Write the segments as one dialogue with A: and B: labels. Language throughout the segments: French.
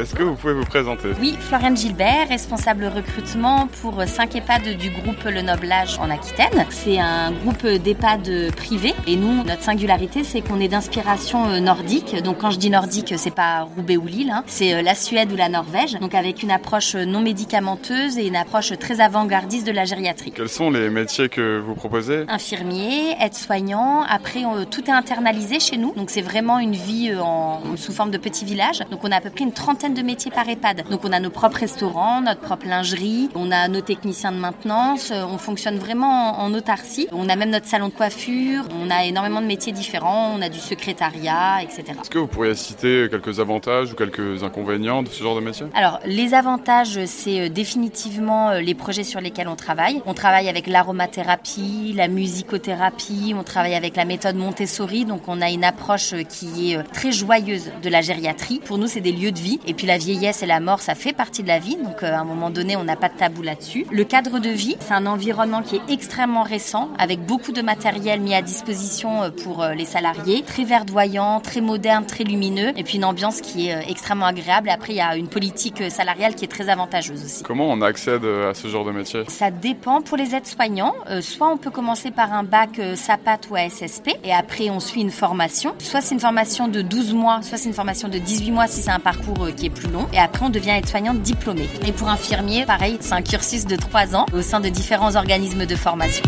A: est-ce que vous pouvez vous présenter?
B: Oui, Floriane Gilbert, responsable recrutement pour 5 EHPAD du groupe Le Noblage en Aquitaine. C'est un groupe d'EHPAD privé et nous, notre singularité, c'est qu'on est d'inspiration euh, nordique. Donc quand je dis nordique, c'est pas Roubaix ou Lille, hein. c'est euh, la Suède ou la Norvège. Donc avec une approche non médicamenteuse et une approche très avant-gardiste de la gériatrie.
A: Quels sont les métiers que vous proposez?
B: Infirmier, aide-soignant. Après, tout est internalisé chez nous. Donc c'est vraiment une vie euh, en, sous forme de petit village. Donc on a à peu près une trentaine de métiers par EHPAD. Donc on a nos propres restaurants, notre propre lingerie, on a nos techniciens de maintenance, on fonctionne vraiment en autarcie. On a même notre salon de coiffure, on a énormément de métiers différents, on a du secrétariat, etc.
A: Est-ce que vous pourriez citer quelques avantages ou quelques inconvénients de ce genre de métier?
B: Alors les avantages, c'est euh, définitivement euh, les projets sur lesquels on travaille. On travaille avec l'aromathérapie, la musicothérapie, on travaille avec la méthode Montessori, donc on a une approche euh, qui est très joyeuse de la gériatrie. Pour nous, c'est des lieux de vie. Et puis la vieillesse et la mort, ça fait partie de la vie. Donc euh, à un moment donné, on n'a pas de tabou là-dessus. Le cadre de vie, c'est un environnement qui est extrêmement récent, avec beaucoup de matériel mis à disposition euh, pour euh, les salariés, très verdoyant, très moderne, très lumineux, et puis une ambiance qui est extrêmement agréable. Après, il y a une politique salariale qui est très avantageuse aussi.
A: Comment on accède à ce genre de métier?
B: Ça dépend. Pour les aides-soignants, soit on peut commencer par un bac SAPAT ou ASSP, et après on suit une formation. Soit c'est une formation de 12 mois, soit c'est une formation de 18 mois si c'est un parcours qui est plus long. Et après, on devient aide-soignante diplômée. Et pour infirmier, pareil, c'est un cursus de 3 ans au sein de différents organismes de formation.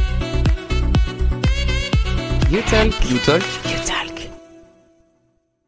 C: You talk. You talk. You talk.